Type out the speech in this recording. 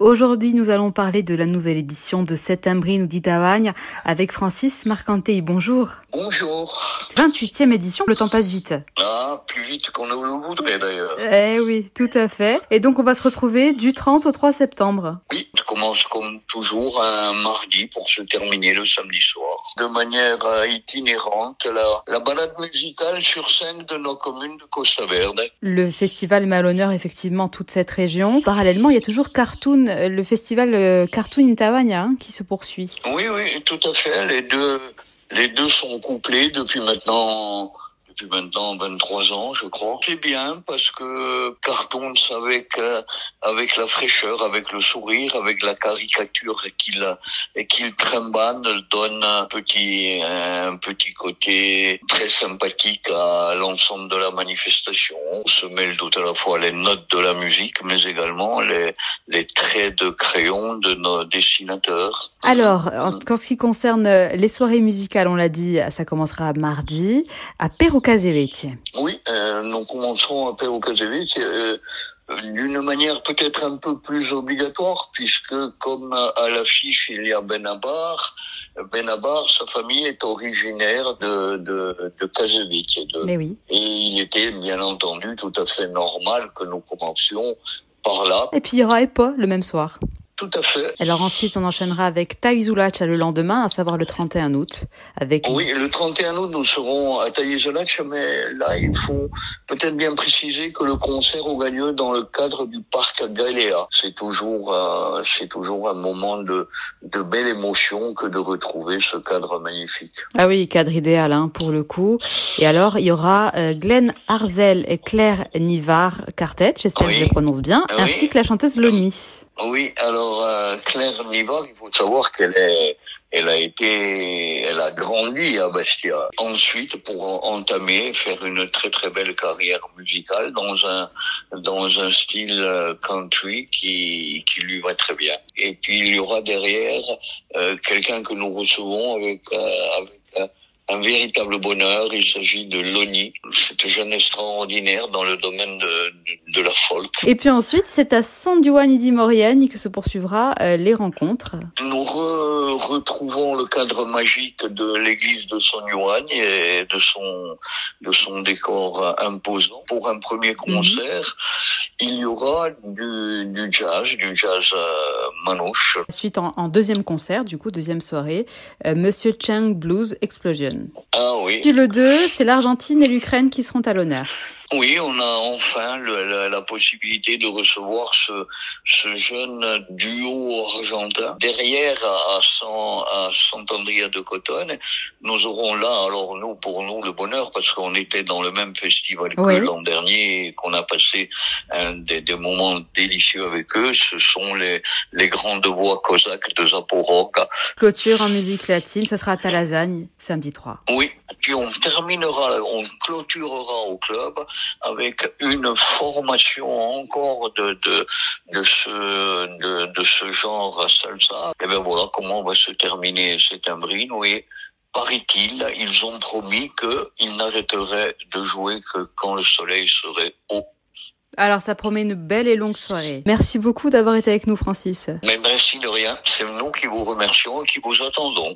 Aujourd'hui, nous allons parler de la nouvelle édition de Septembrine ou d'Itavagne avec Francis Marcantei. Bonjour. Bonjour. 28e édition, le temps passe vite. Ah, plus vite qu'on ne le voudrait d'ailleurs. Eh oui, tout à fait. Et donc on va se retrouver du 30 au 3 septembre. Oui, ça commence comme toujours un mardi pour se terminer le samedi soir. De manière euh, itinérante, la, la balade musicale sur scène de nos communes de Costa Verde. Le festival met à l'honneur effectivement toute cette région. Parallèlement, il y a toujours Cartoon, le festival euh, Cartoon Intavagna hein, qui se poursuit. Oui, oui, tout à fait. Les deux, les deux sont couplés depuis maintenant depuis maintenant 23 ans, je crois. C'est bien parce que Carton savait qu'avec la fraîcheur, avec le sourire, avec la caricature qu'il qu'il trimbane, donne un petit un petit côté très sympathique à l'ensemble de la manifestation. On se mêle tout à la fois les notes de la musique, mais également les les traits de crayon de nos dessinateurs. Alors, en, en ce qui concerne les soirées musicales, on l'a dit, ça commencera mardi à Perruca oui, euh, nous commençons à Perrucazevic euh, d'une manière peut-être un peu plus obligatoire, puisque comme à l'affiche il y a Benabar, Benabar, sa famille est originaire de, de, de Kazevic. Oui. et il était bien entendu tout à fait normal que nous commencions par là. Et puis il y aura EPA le même soir. Tout à fait. Alors ensuite, on enchaînera avec Taizulacha le lendemain, à savoir le 31 août. Avec... Oui, le 31 août, nous serons à Taizulacha, mais là, il faut peut-être bien préciser que le concert aura lieu dans le cadre du parc Galéa. C'est toujours, euh, c'est toujours un moment de, de belle émotion que de retrouver ce cadre magnifique. Ah oui, cadre idéal hein, pour le coup. Et alors, il y aura euh, Glenn Arzel et Claire Nivard Quartet, j'espère Oui. que je les prononce bien, Oui. ainsi que la chanteuse Loni. Oui, alors euh, Claire Nivard, il faut savoir qu'elle est, elle a été, elle a grandi à Bastia. Ensuite, pour entamer, faire une très très belle carrière musicale dans un dans un style euh, country qui qui lui va très bien. Et puis il y aura derrière euh, quelqu'un que nous recevons avec avec un véritable bonheur. Il s'agit de Loni, cette jeune extraordinaire dans le domaine de, de, de la folk. Et puis ensuite, c'est à San Giovanni di Moriani que se poursuivra euh, les rencontres. Nous re- retrouvons le cadre magique de l'église de San Juan et de son, de son décor imposant. Pour un premier concert, il y aura du, du jazz, du jazz euh, manouche. Suite en, en deuxième concert, du coup, deuxième soirée, euh, Monsieur Chang Blues Explosion. Ah oui, Puis le 2, c'est l'Argentine et l'Ukraine qui seront à l'honneur. Oui, on a enfin le- la, la possibilité de recevoir ce, ce jeune duo argentin. Derrière, à, San- à Sant'Andrea de Cotonne, nous aurons là, alors nous, pour nous, le bonheur, parce qu'on était dans le même festival Oui. que l'an dernier et qu'on a passé des, des moments délicieux avec eux. Ce sont les, les grandes voix cosaques de Zaporok. Clôture en musique latine, ça sera à Talazagne, samedi 3. Oui, puis on terminera, on clôturera au club avec une formation encore de de de ce de, de ce genre salsa. Et ben voilà comment va se terminer cette imbrine. Oui, paraît-il, ils ont promis qu'ils n'arrêteraient de jouer que quand le soleil serait haut. Alors ça promet une belle et longue soirée. Merci beaucoup d'avoir été avec nous, Francis. Mais merci de rien, c'est nous qui vous remercions et qui vous attendons.